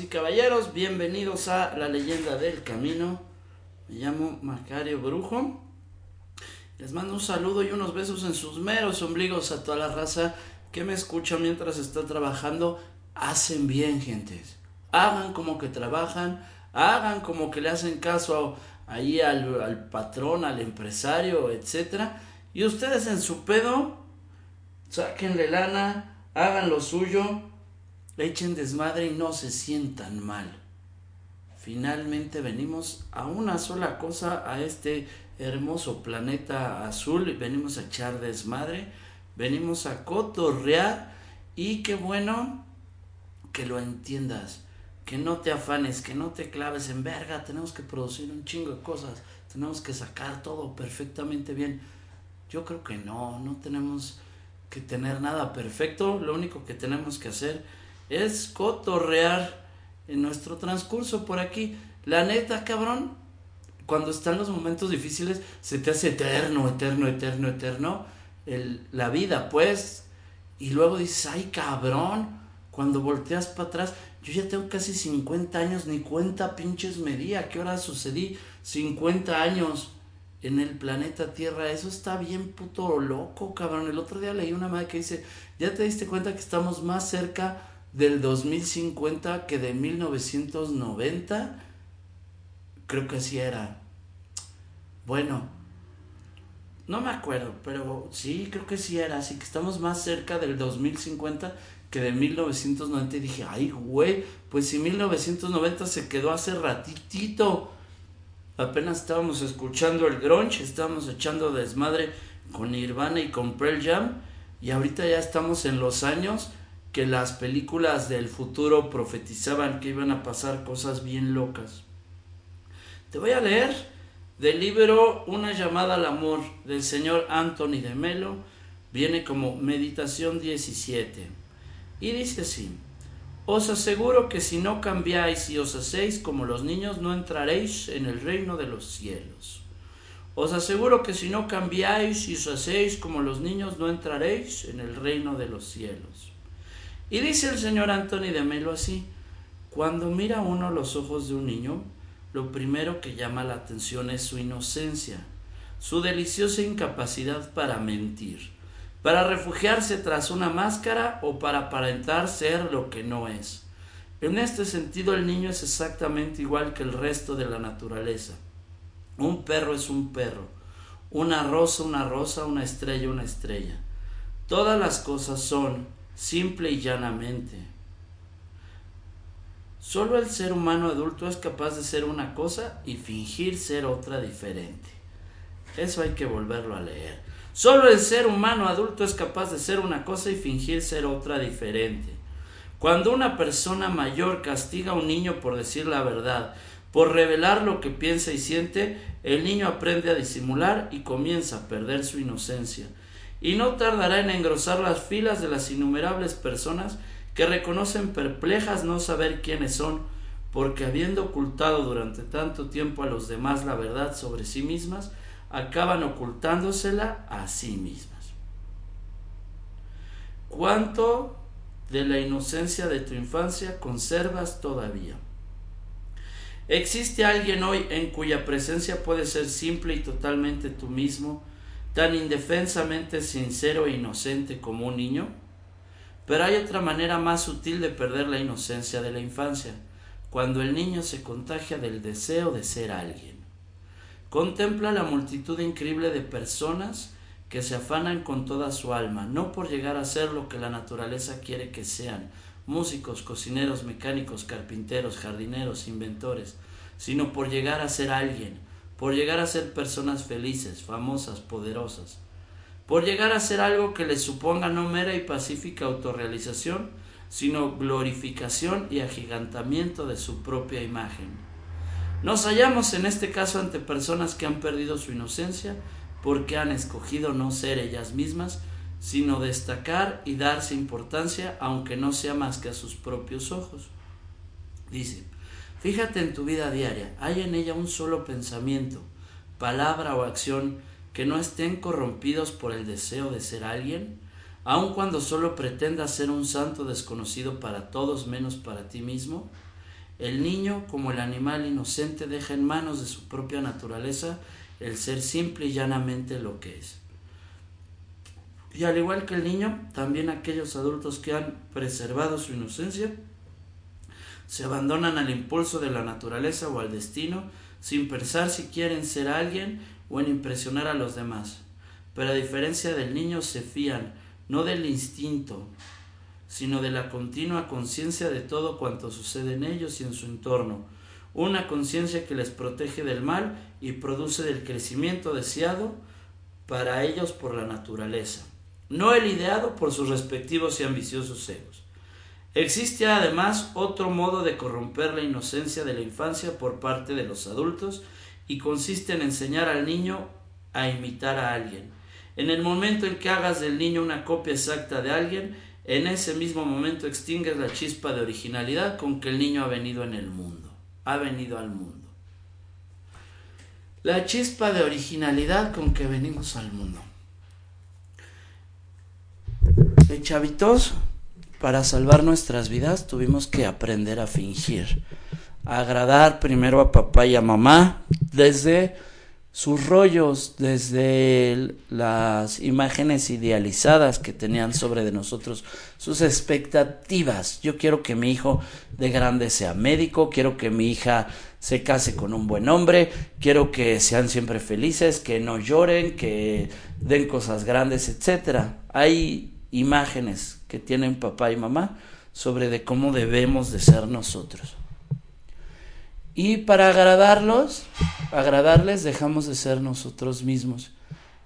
Y caballeros, bienvenidos a La Leyenda del Camino. Me llamo Macario Brujo. Les mando un saludo y unos besos en sus meros ombligos a toda la raza que me escucha mientras está trabajando. Hacen bien, gentes. Hagan como que trabajan, hagan como que le hacen caso ahí al, al patrón, al empresario, etcétera. Y ustedes en su pedo, sáquenle lana, hagan lo suyo, echen desmadre y no se sientan mal. Finalmente venimos a una sola cosa, a este hermoso planeta azul, venimos a echar desmadre, venimos a cotorrear y qué bueno que lo entiendas, que no te afanes, que no te claves en verga, tenemos que producir un chingo de cosas, tenemos que sacar todo perfectamente bien. Yo creo que no, no tenemos que tener nada perfecto, lo único que tenemos que hacer es cotorrear en nuestro transcurso por aquí. La neta, cabrón, cuando están los momentos difíciles, se te hace eterno, eterno, eterno, eterno el, la vida, pues. Y luego dices, ay, cabrón, cuando volteas para atrás, yo ya tengo casi 50 años, ni cuenta pinches me ¿a qué hora sucedí? 50 años en el planeta Tierra. Eso está bien puto loco, cabrón. El otro día leí una madre que dice, ¿ya te diste cuenta que estamos más cerca del 2050 que de 1990? Creo que así era. Bueno, no me acuerdo, pero sí, creo que sí era. Así que estamos más cerca del 2050 que de 1990. Y dije, ay, güey, pues si 1990 se quedó hace ratitito apenas estábamos escuchando el grunge, estábamos echando desmadre con Nirvana y con Pearl Jam y ahorita ya estamos en los años que las películas del futuro profetizaban que iban a pasar cosas bien locas. Te voy a leer del libro Una llamada al amor del señor Anthony de Melo, viene como Meditación 17 y dice así: os aseguro que si no cambiáis y os hacéis como los niños, no entraréis en el reino de los cielos. Os aseguro que si no cambiáis y os hacéis como los niños, no entraréis en el reino de los cielos. Y dice el señor Anthony de Melo así, cuando mira uno los ojos de un niño, lo primero que llama la atención es su inocencia, su deliciosa incapacidad para mentir para refugiarse tras una máscara o para aparentar ser lo que no es. En este sentido el niño es exactamente igual que el resto de la naturaleza. Un perro es un perro, una rosa una rosa, una estrella una estrella. Todas las cosas son, simple y llanamente. Solo el ser humano adulto es capaz de ser una cosa y fingir ser otra diferente. Eso hay que volverlo a leer. Solo el ser humano adulto es capaz de ser una cosa y fingir ser otra diferente. Cuando una persona mayor castiga a un niño por decir la verdad, por revelar lo que piensa y siente, el niño aprende a disimular y comienza a perder su inocencia. Y no tardará en engrosar las filas de las innumerables personas que reconocen perplejas no saber quiénes son, porque habiendo ocultado durante tanto tiempo a los demás la verdad sobre sí mismas, acaban ocultándosela a sí mismas. ¿Cuánto de la inocencia de tu infancia conservas todavía? ¿Existe alguien hoy en cuya presencia puedes ser simple y totalmente tú mismo, tan indefensamente sincero e inocente como un niño? Pero hay otra manera más sutil de perder la inocencia de la infancia, cuando el niño se contagia del deseo de ser alguien. Contempla la multitud increíble de personas que se afanan con toda su alma, no por llegar a ser lo que la naturaleza quiere que sean, músicos, cocineros, mecánicos, carpinteros, jardineros, inventores, sino por llegar a ser alguien, por llegar a ser personas felices, famosas, poderosas. por llegar a ser algo que les suponga no mera y pacífica autorrealización, sino glorificación y agigantamiento de su propia imagen. Nos hallamos en este caso ante personas que han perdido su inocencia porque han escogido no ser ellas mismas, sino destacar y darse importancia aunque no sea más que a sus propios ojos. Dice, fíjate en tu vida diaria, hay en ella un solo pensamiento, palabra o acción que no estén corrompidos por el deseo de ser alguien, aun cuando solo pretendas ser un santo desconocido para todos menos para ti mismo. El niño, como el animal inocente, deja en manos de su propia naturaleza el ser simple y llanamente lo que es. Y al igual que el niño, también aquellos adultos que han preservado su inocencia se abandonan al impulso de la naturaleza o al destino sin pensar si quieren ser alguien o en impresionar a los demás. Pero a diferencia del niño se fían no del instinto, sino de la continua conciencia de todo cuanto sucede en ellos y en su entorno, una conciencia que les protege del mal y produce del crecimiento deseado para ellos por la naturaleza, no el ideado por sus respectivos y ambiciosos egos. Existe además otro modo de corromper la inocencia de la infancia por parte de los adultos y consiste en enseñar al niño a imitar a alguien. En el momento en que hagas del niño una copia exacta de alguien, en ese mismo momento extingues la chispa de originalidad con que el niño ha venido en el mundo, ha venido al mundo. La chispa de originalidad con que venimos al mundo. De chavitos, para salvar nuestras vidas tuvimos que aprender a fingir, a agradar primero a papá y a mamá desde sus rollos, desde las imágenes idealizadas que tenían sobre de nosotros, sus expectativas. Yo quiero que mi hijo de grande sea médico, quiero que mi hija se case con un buen hombre, quiero que sean siempre felices, que no lloren, que den cosas grandes, etcétera. Hay imágenes que tienen papá y mamá sobre de cómo debemos de ser nosotros. Y para agradarlos, agradarles, dejamos de ser nosotros mismos.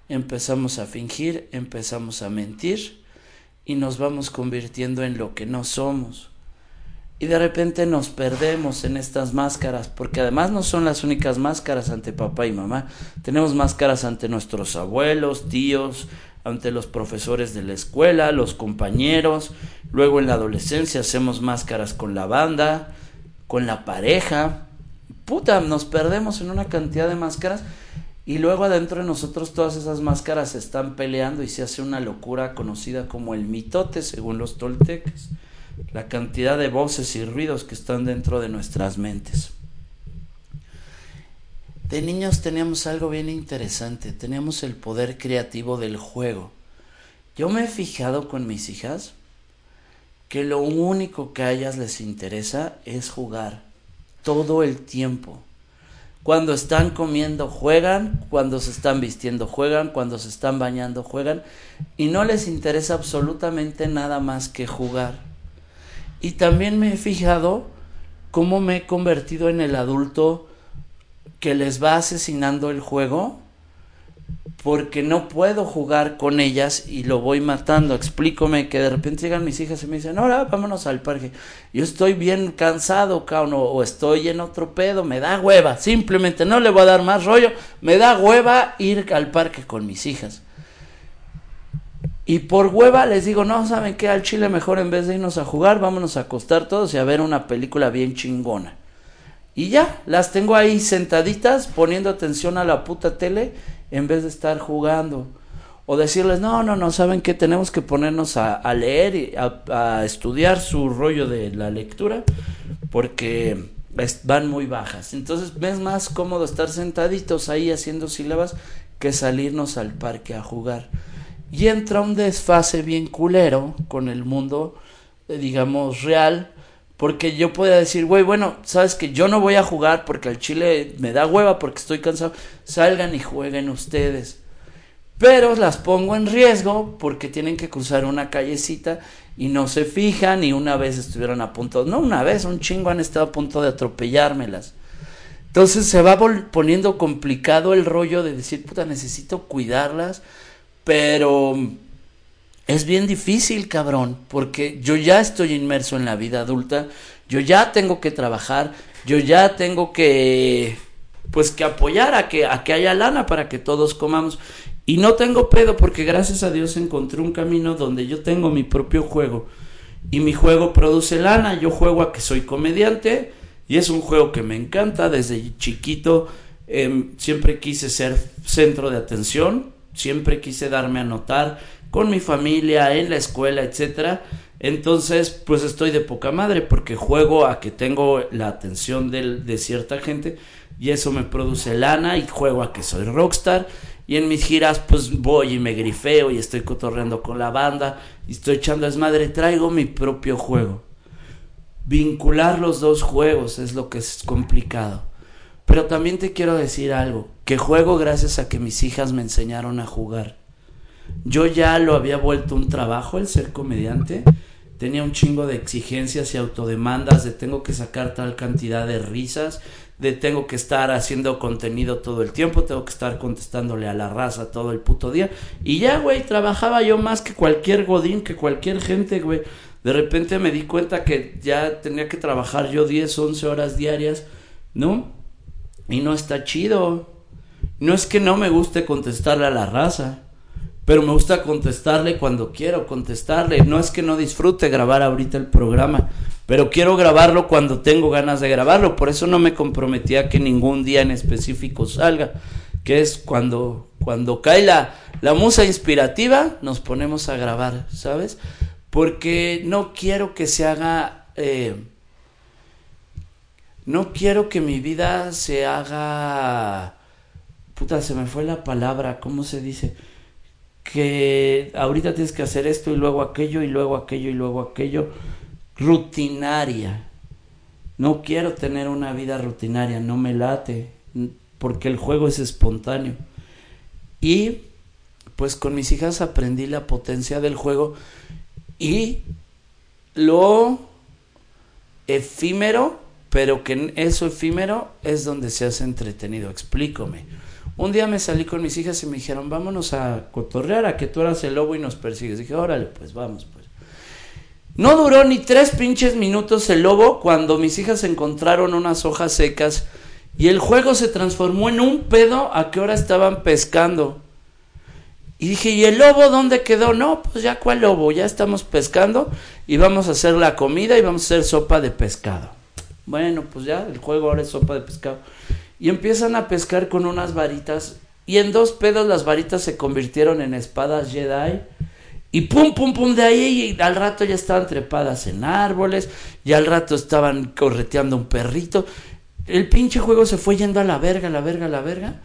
Empezamos a fingir, empezamos a mentir y nos vamos convirtiendo en lo que no somos. Y de repente nos perdemos en estas máscaras, porque además no son las únicas máscaras ante papá y mamá. Tenemos máscaras ante nuestros abuelos, tíos, ante los profesores de la escuela, los compañeros, luego en la adolescencia hacemos máscaras con la banda, con la pareja. Puta, nos perdemos en una cantidad de máscaras y luego adentro de nosotros todas esas máscaras se están peleando y se hace una locura conocida como el mitote según los toltecas. La cantidad de voces y ruidos que están dentro de nuestras mentes. De niños teníamos algo bien interesante, teníamos el poder creativo del juego. Yo me he fijado con mis hijas que lo único que a ellas les interesa es jugar todo el tiempo. Cuando están comiendo juegan, cuando se están vistiendo juegan, cuando se están bañando juegan y no les interesa absolutamente nada más que jugar. Y también me he fijado cómo me he convertido en el adulto que les va asesinando el juego porque no puedo jugar con ellas y lo voy matando. Explícame que de repente llegan mis hijas y me dicen, ahora vámonos al parque. Yo estoy bien cansado, cabrón, o estoy en otro pedo, me da hueva. Simplemente no le voy a dar más rollo, me da hueva ir al parque con mis hijas. Y por hueva les digo, no, ¿saben qué? Al chile mejor en vez de irnos a jugar, vámonos a acostar todos y a ver una película bien chingona. Y ya, las tengo ahí sentaditas poniendo atención a la puta tele en vez de estar jugando. O decirles, no, no, no, ¿saben qué? Tenemos que ponernos a, leer y a, estudiar su rollo de la lectura porque van muy bajas. Entonces es más cómodo estar sentaditos ahí haciendo sílabas que salirnos al parque a jugar. Y entra un desfase bien culero con el mundo, eh, digamos, real porque yo podría decir, güey, bueno, sabes que yo no voy a jugar porque al chile me da hueva porque estoy cansado. Salgan y jueguen ustedes. Pero las pongo en riesgo porque tienen que cruzar una callecita y no se fijan y una vez estuvieron a punto, no una vez, un chingo han estado a punto de atropellármelas. Entonces se va poniendo complicado el rollo de decir, puta, necesito cuidarlas Pero es bien difícil, cabrón, porque yo ya estoy inmerso en la vida adulta, yo ya tengo que trabajar, yo ya tengo que pues que apoyar a que a que haya lana para que todos comamos. Y no tengo pedo porque gracias a Dios encontré un camino donde yo tengo mi propio juego. Y mi juego produce lana, yo juego a que soy comediante y es un juego que me encanta. Desde chiquito em, siempre quise ser centro de atención, siempre quise darme a notar con mi familia, en la escuela, etcétera. Entonces, pues estoy de poca madre porque juego a que tengo la atención de, cierta gente y eso me produce lana y juego a que soy rockstar y en mis giras pues voy y me grifeo y estoy cotorreando con la banda y estoy echando desmadre, traigo mi propio juego. Vincular los dos juegos es lo que es complicado. Pero también te quiero decir algo, que juego gracias a que mis hijas me enseñaron a jugar. Yo ya lo había vuelto un trabajo el ser comediante. Tenía un chingo de exigencias y autodemandas de tengo que sacar tal cantidad de risas, de tengo que estar haciendo contenido todo el tiempo, tengo que estar contestándole a la raza todo el puto día. Y ya, güey, trabajaba yo más que cualquier godín, que cualquier gente, güey. De repente me di cuenta que ya tenía que trabajar yo 10, 11 horas diarias, ¿no? Y no está chido. No es que no me guste contestarle a la raza pero me gusta contestarle cuando quiero contestarle. No es que no disfrute grabar ahorita el programa, pero quiero grabarlo cuando tengo ganas de grabarlo. Por eso no me comprometía que ningún día en específico salga, que es cuando, cuando cae la, la musa inspirativa, nos ponemos a grabar, ¿sabes? Porque no quiero que se haga... Eh, no quiero que mi vida se haga... Puta, se me fue la palabra, ¿cómo se dice? que ahorita tienes que hacer esto y luego aquello y luego aquello y luego aquello, rutinaria. No quiero tener una vida rutinaria, no me late, porque el juego es espontáneo. Y pues con mis hijas aprendí la potencia del juego y lo efímero, pero que eso efímero es donde se hace entretenido. Explícame. Un día me salí con mis hijas y me dijeron, vámonos a cotorrear, a que tú eras el lobo y nos persigues. Dije, órale, pues vamos, pues. No duró ni tres pinches minutos el lobo cuando mis hijas encontraron unas hojas secas y el juego se transformó en un pedo a qué hora estaban pescando. Y dije, ¿y el lobo dónde quedó? No, pues ya cuál lobo, ya estamos pescando y vamos a hacer la comida y vamos a hacer sopa de pescado. Bueno, pues ya, el juego ahora es sopa de pescado. Y empiezan a pescar con unas varitas y en dos pedos las varitas se convirtieron en espadas Jedi y pum pum pum de ahí y al rato ya estaban trepadas en árboles y al rato estaban correteando un perrito. El pinche juego se fue yendo a la verga la verga la verga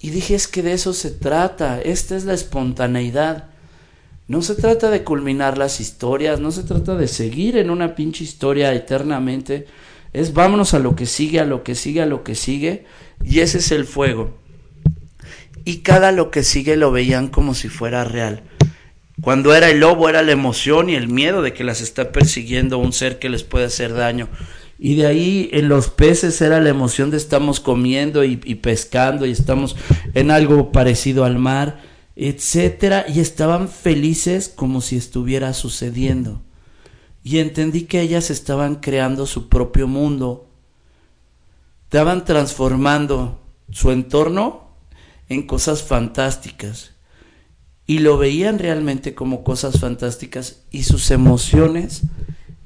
y dije es que de eso se trata esta es la espontaneidad. No se trata de culminar las historias no se trata de seguir en una pinche historia eternamente es vámonos a lo que sigue, a lo que sigue, a lo que sigue. Y ese es el fuego. Y cada lo que sigue lo veían como si fuera real. Cuando era el lobo era la emoción y el miedo de que las está persiguiendo un ser que les puede hacer daño. Y de ahí en los peces era la emoción de estamos comiendo y, y pescando y estamos en algo parecido al mar, etcétera, y estaban felices como si estuviera sucediendo y entendí que ellas estaban creando su propio mundo, estaban transformando su entorno en cosas fantásticas. Y lo veían realmente como cosas fantásticas y sus emociones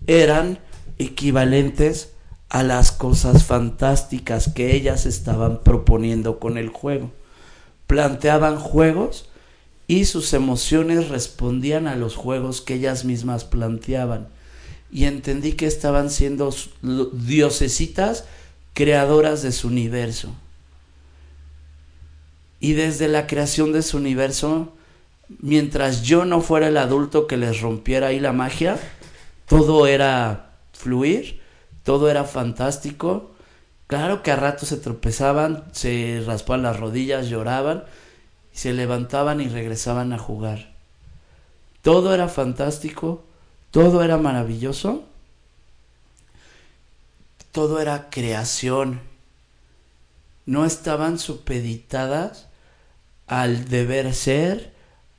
eran equivalentes a las cosas fantásticas que ellas estaban proponiendo con el juego. Planteaban juegos y sus emociones respondían a los juegos que ellas mismas planteaban y entendí que estaban siendo diosesitas creadoras de su universo. Y desde la creación de su universo, mientras yo no fuera el adulto que les rompiera ahí la magia, todo era fluir, todo era fantástico. Claro que a ratos se tropezaban, se raspaban las rodillas, lloraban, se levantaban y regresaban a jugar. Todo era fantástico, todo era maravilloso, todo era creación, no estaban supeditadas al deber ser,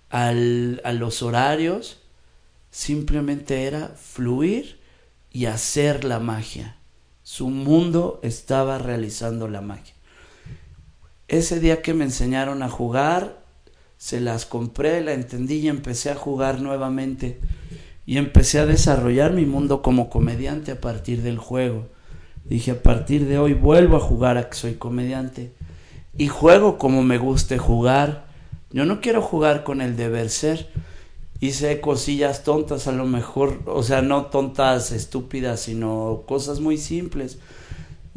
al, a los horarios, simplemente era fluir y hacer la magia. Su mundo estaba realizando la magia. Ese día que me enseñaron a jugar, se las compré, la entendí y empecé a jugar nuevamente. Y empecé a desarrollar mi mundo como comediante a partir del juego. Dije, a partir de hoy vuelvo a jugar a que soy comediante. Y juego como me guste jugar. Yo no quiero jugar con el deber ser. Hice cosillas tontas a lo mejor, o sea, no tontas estúpidas, sino cosas muy simples.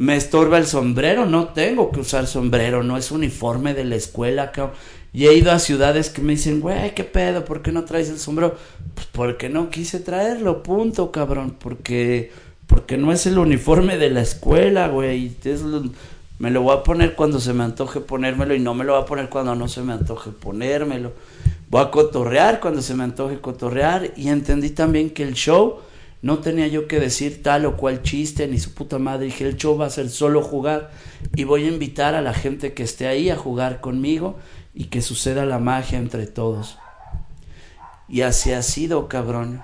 Me estorba el sombrero, no tengo que usar sombrero, no es uniforme de la escuela, cabrón. Y he ido a ciudades que me dicen, güey, ¿qué pedo? ¿Por qué no traes el sombrero? Pues porque no quise traerlo, punto, cabrón. Porque, porque no es el uniforme de la escuela, güey. me lo voy a poner cuando se me antoje ponérmelo y no me lo voy a poner cuando no se me antoje ponérmelo. Voy a cotorrear cuando se me antoje cotorrear. Y entendí también que el show no tenía yo que decir tal o cual chiste ni su puta madre. Dije, el show va a ser solo jugar. Y voy a invitar a la gente que esté ahí a jugar conmigo y que suceda la magia entre todos. Y así ha sido, cabrón.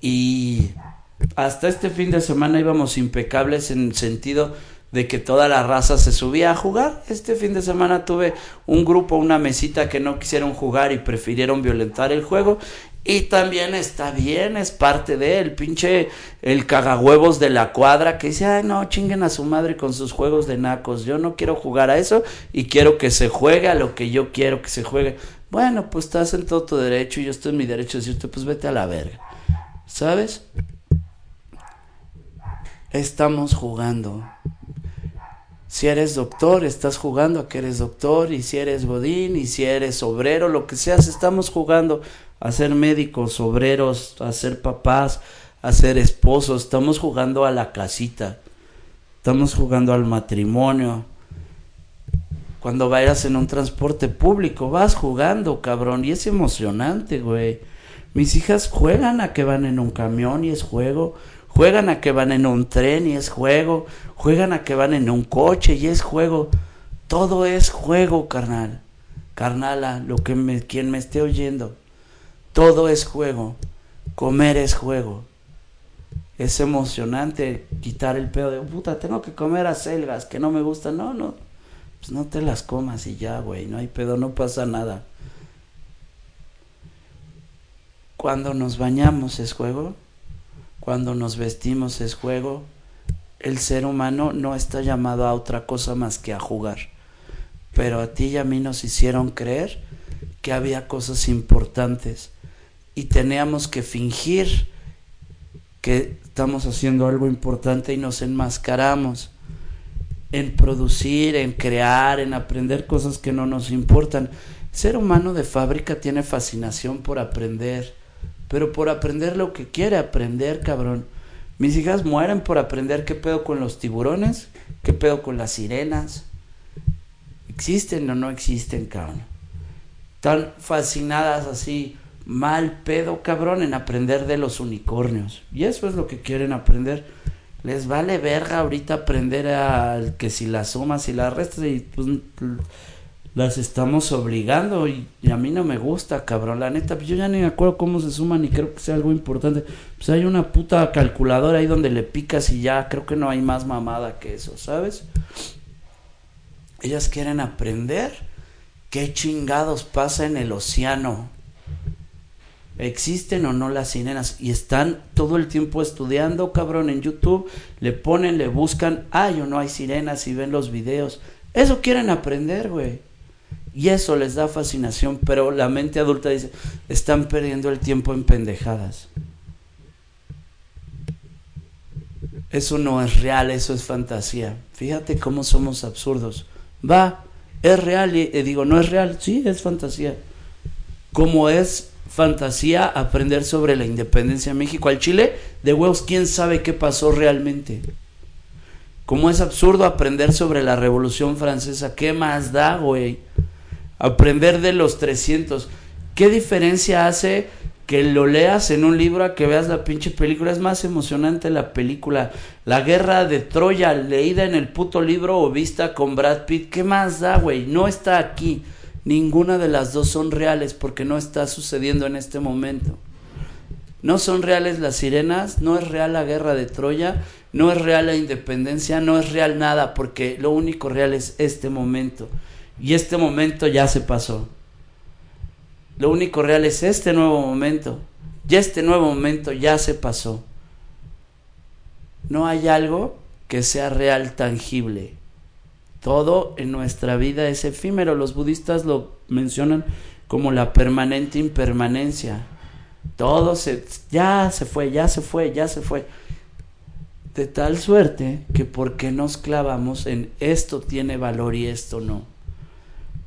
Y hasta este fin de semana íbamos impecables en el sentido de que toda la raza se subía a jugar. Este fin de semana tuve un grupo, una mesita que no quisieron jugar y prefirieron violentar el juego y también está bien, es parte de él, pinche el cagahuevos de la cuadra que dice, ay no, chinguen a su madre con sus juegos de nacos, yo no quiero jugar a eso y quiero que se juegue a lo que yo quiero que se juegue. Bueno, pues estás en todo tu derecho y yo estoy en mi derecho de decirte, pues vete a la verga. ¿Sabes? Estamos jugando. Si eres doctor, estás jugando a que eres doctor, y si eres godín, y si eres obrero, lo que seas, estamos jugando a ser médicos, obreros, a ser papás, a ser esposos, estamos jugando a la casita, estamos jugando al matrimonio. Cuando vayas en un transporte público, vas jugando, cabrón, y es emocionante, güey. Mis hijas juegan a que van en un camión y es juego, juegan a que van en un tren y es juego, juegan a que van en un coche y es juego. Todo es juego, carnal. Carnala, lo que me, quien me esté oyendo. Todo es juego. Comer es juego. Es emocionante quitar el pedo de puta, tengo que comer acelgas que no me gustan. No, no. Pues no te las comas y ya, güey. No hay pedo, no pasa nada. Cuando nos bañamos es juego. Cuando nos vestimos es juego. El ser humano no está llamado a otra cosa más que a jugar. Pero a ti y a mí nos hicieron creer que había cosas importantes y teníamos que fingir que estamos haciendo algo importante y nos enmascaramos en producir, en crear, en aprender cosas que no nos importan. El ser humano de fábrica tiene fascinación por aprender, pero por aprender lo que quiere aprender, cabrón. Mis hijas mueren por aprender qué pedo con los tiburones, qué pedo con las sirenas. ¿Existen o no existen, cabrón? Están fascinadas así mal pedo, cabrón, en aprender de los unicornios. Y eso es lo que quieren aprender. Les vale verga ahorita aprender a que si las sumas y las restas y pues las estamos obligando y, a mí no me gusta, cabrón. La neta, yo ya ni me acuerdo cómo se suman y creo que sea algo importante. Pues hay una puta calculadora ahí donde le picas y ya creo que no hay más mamada que eso, ¿sabes? Ellas quieren aprender qué chingados pasa en el océano existen o no las sirenas y están todo el tiempo estudiando, cabrón, en YouTube, le ponen, le buscan, hay o no hay sirenas y ven los videos. Eso quieren aprender, güey. Y eso les da fascinación, pero la mente adulta dice, están perdiendo el tiempo en pendejadas. Eso no es real, eso es fantasía. Fíjate cómo somos absurdos. Va, es real y digo, no es real, sí, es fantasía. Como es fantasía aprender sobre la independencia de México al Chile, de huevos, quién sabe qué pasó realmente. Como es absurdo aprender sobre la Revolución Francesa, ¿qué más da, güey? Aprender de los 300. ¿Qué diferencia hace que lo leas en un libro a que veas la pinche película? Es más emocionante la película. La guerra de Troya, leída en el puto libro o vista con Brad Pitt, ¿qué más da, güey? No está aquí Ninguna de las dos son reales porque no está sucediendo en este momento. No son reales las sirenas, no es real la guerra de Troya, no es real la independencia, no es real nada, porque lo único real es este momento. Y este momento ya se pasó. Lo único real es este nuevo momento. Y este nuevo momento ya se pasó. No hay algo que sea real, tangible. Todo en nuestra vida es efímero. Los budistas lo mencionan como la permanente impermanencia. Todo se, ya se fue, ya se fue, ya se fue. De tal suerte que porque nos clavamos en esto tiene valor y esto no.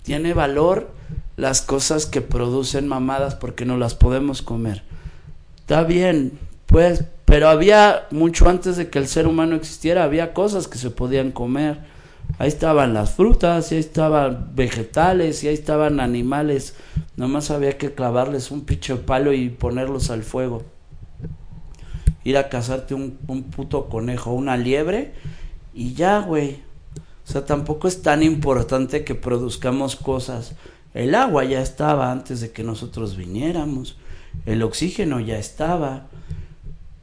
Tiene valor las cosas que producen mamadas porque no las podemos comer. Está bien, pues, pero había mucho antes de que el ser humano existiera, había cosas que se podían comer. Ahí estaban las frutas, y ahí estaban vegetales, y ahí estaban animales. Nomás había que clavarles un pinche palo y ponerlos al fuego ir a cazarte un, puto conejo, una liebre y ya, güey. O sea, tampoco es tan importante que produzcamos cosas. El agua ya estaba antes de que nosotros viniéramos. El oxígeno ya estaba.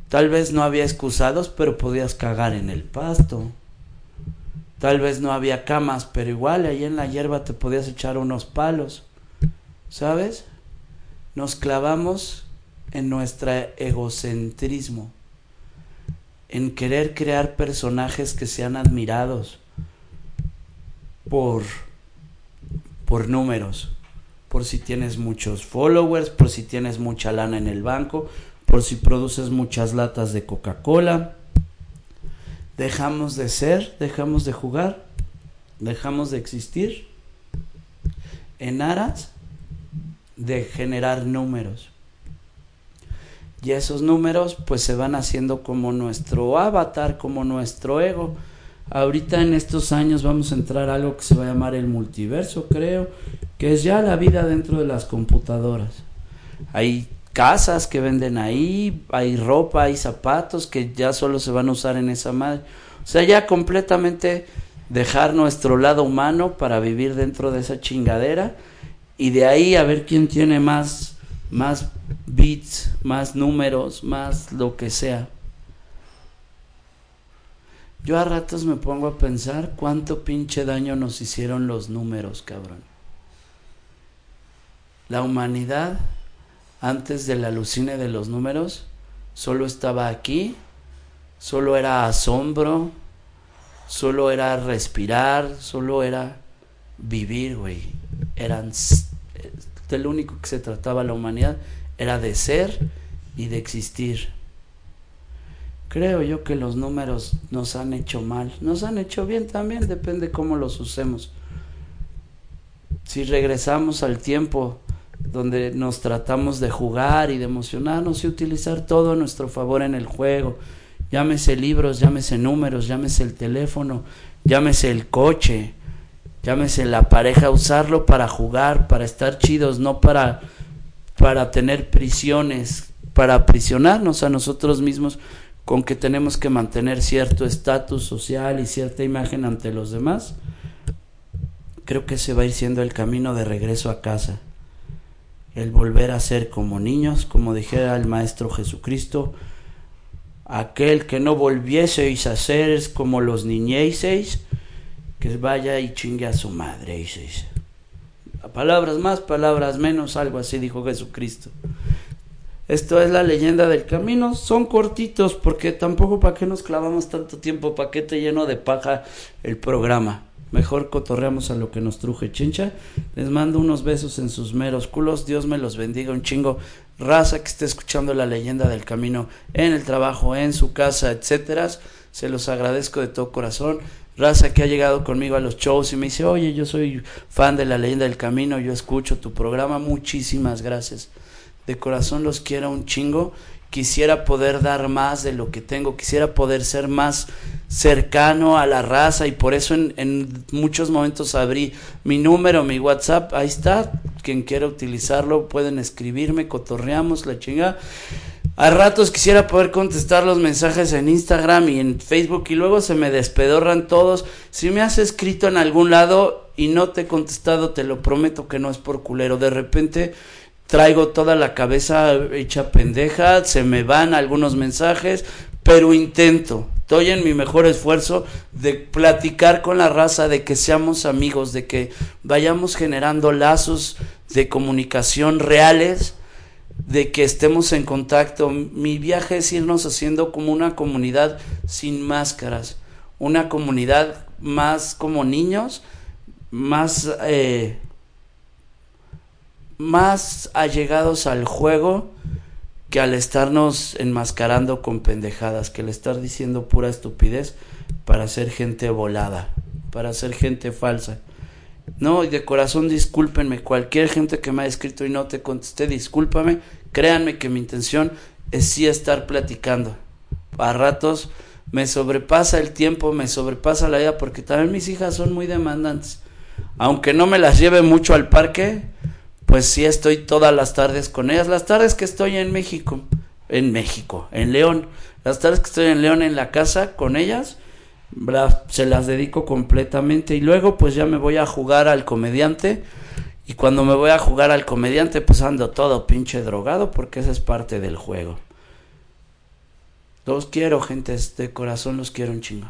Tal vez no había excusados, pero podías cagar en el pasto. Tal vez no había camas, pero igual ahí en la hierba te podías echar unos palos. ¿Sabes? Nos clavamos en nuestro egocentrismo, en querer crear personajes que sean admirados por, por números, por si tienes muchos followers, por si tienes mucha lana en el banco, por si produces muchas latas de Coca-Cola. Dejamos de ser, dejamos de jugar, dejamos de existir en aras de generar números. Y esos números pues se van haciendo como nuestro avatar, como nuestro ego. Ahorita en estos años vamos a entrar a algo que se va a llamar el multiverso, creo, que es ya la vida dentro de las computadoras. Hay casas que venden ahí, hay ropa, hay zapatos que ya solo se van a usar en esa madre. O sea, ya completamente dejar nuestro lado humano para vivir dentro de esa chingadera y de ahí a ver quién tiene más más bits, más números, más lo que sea. Yo a ratos me pongo a pensar cuánto pinche daño nos hicieron los números, cabrón. La humanidad, antes del alucine de los números, solo estaba aquí, solo era asombro, solo era respirar, solo era vivir, güey. Eran del único que se trataba la humanidad era de ser y de existir. Creo yo que los números nos han hecho mal, nos han hecho bien también, depende cómo los usemos. Si regresamos al tiempo donde nos tratamos de jugar y de emocionarnos y utilizar todo a nuestro favor en el juego, llámese libros, llámese números, llámese el teléfono, llámese el coche, llámese la pareja, usarlo para jugar, para estar chidos, no para, para tener prisiones, para aprisionarnos a nosotros mismos con que tenemos que mantener cierto estatus social y cierta imagen ante los demás, creo que se va a ir siendo el camino de regreso a casa. El volver a ser como niños, como dijera el Maestro Jesucristo, aquel que no volvieseis a ser como los niñeseis, que vaya y chingue a su madre. Palabras más, palabras menos, algo así dijo Jesucristo. Esto es la leyenda del camino. Son cortitos porque tampoco para qué nos clavamos tanto tiempo, para qué te lleno de paja el programa. Mejor cotorreamos a lo que nos truje chincha. Les mando unos besos en sus meros culos. Dios me los bendiga un chingo. Raza que esté escuchando la leyenda del camino en el trabajo, en su casa, etcétera. Se los agradezco de todo corazón raza que ha llegado conmigo a los shows y me dice, oye, yo soy fan de la leyenda del camino, yo escucho tu programa, muchísimas gracias. De corazón los quiero un chingo. Quisiera poder dar más de lo que tengo, quisiera poder ser más cercano a la raza y por eso en, muchos momentos abrí mi número, mi WhatsApp, ahí está, quien quiera utilizarlo pueden escribirme, cotorreamos la chinga. A ratos quisiera poder contestar los mensajes en Instagram y en Facebook y luego se me despedorran todos. Si me has escrito en algún lado y no te he contestado, te lo prometo que no es por culero. De repente traigo toda la cabeza hecha pendeja, se me van algunos mensajes, pero intento, estoy en mi mejor esfuerzo de platicar con la raza, de que seamos amigos, de que vayamos generando lazos de comunicación reales, de que estemos en contacto. Mi viaje es irnos haciendo como una comunidad sin máscaras, una comunidad más como niños, más eh, más allegados al juego que al estarnos enmascarando con pendejadas, que al estar diciendo pura estupidez para ser gente volada, para ser gente falsa. No, y de corazón discúlpenme, cualquier gente que me ha escrito y no te contesté, discúlpame, créanme que mi intención es sí estar platicando. A ratos me sobrepasa el tiempo, me sobrepasa la vida, porque también mis hijas son muy demandantes. Aunque no me las lleve mucho al parque, pues sí estoy todas las tardes con ellas. Las tardes que estoy en México, en México, en León, las tardes que estoy en León en la casa con ellas, se las dedico completamente y luego pues ya me voy a jugar al comediante y cuando me voy a jugar al comediante pues ando todo pinche drogado porque esa es parte del juego. Los quiero, gente, de corazón los quiero un chingo.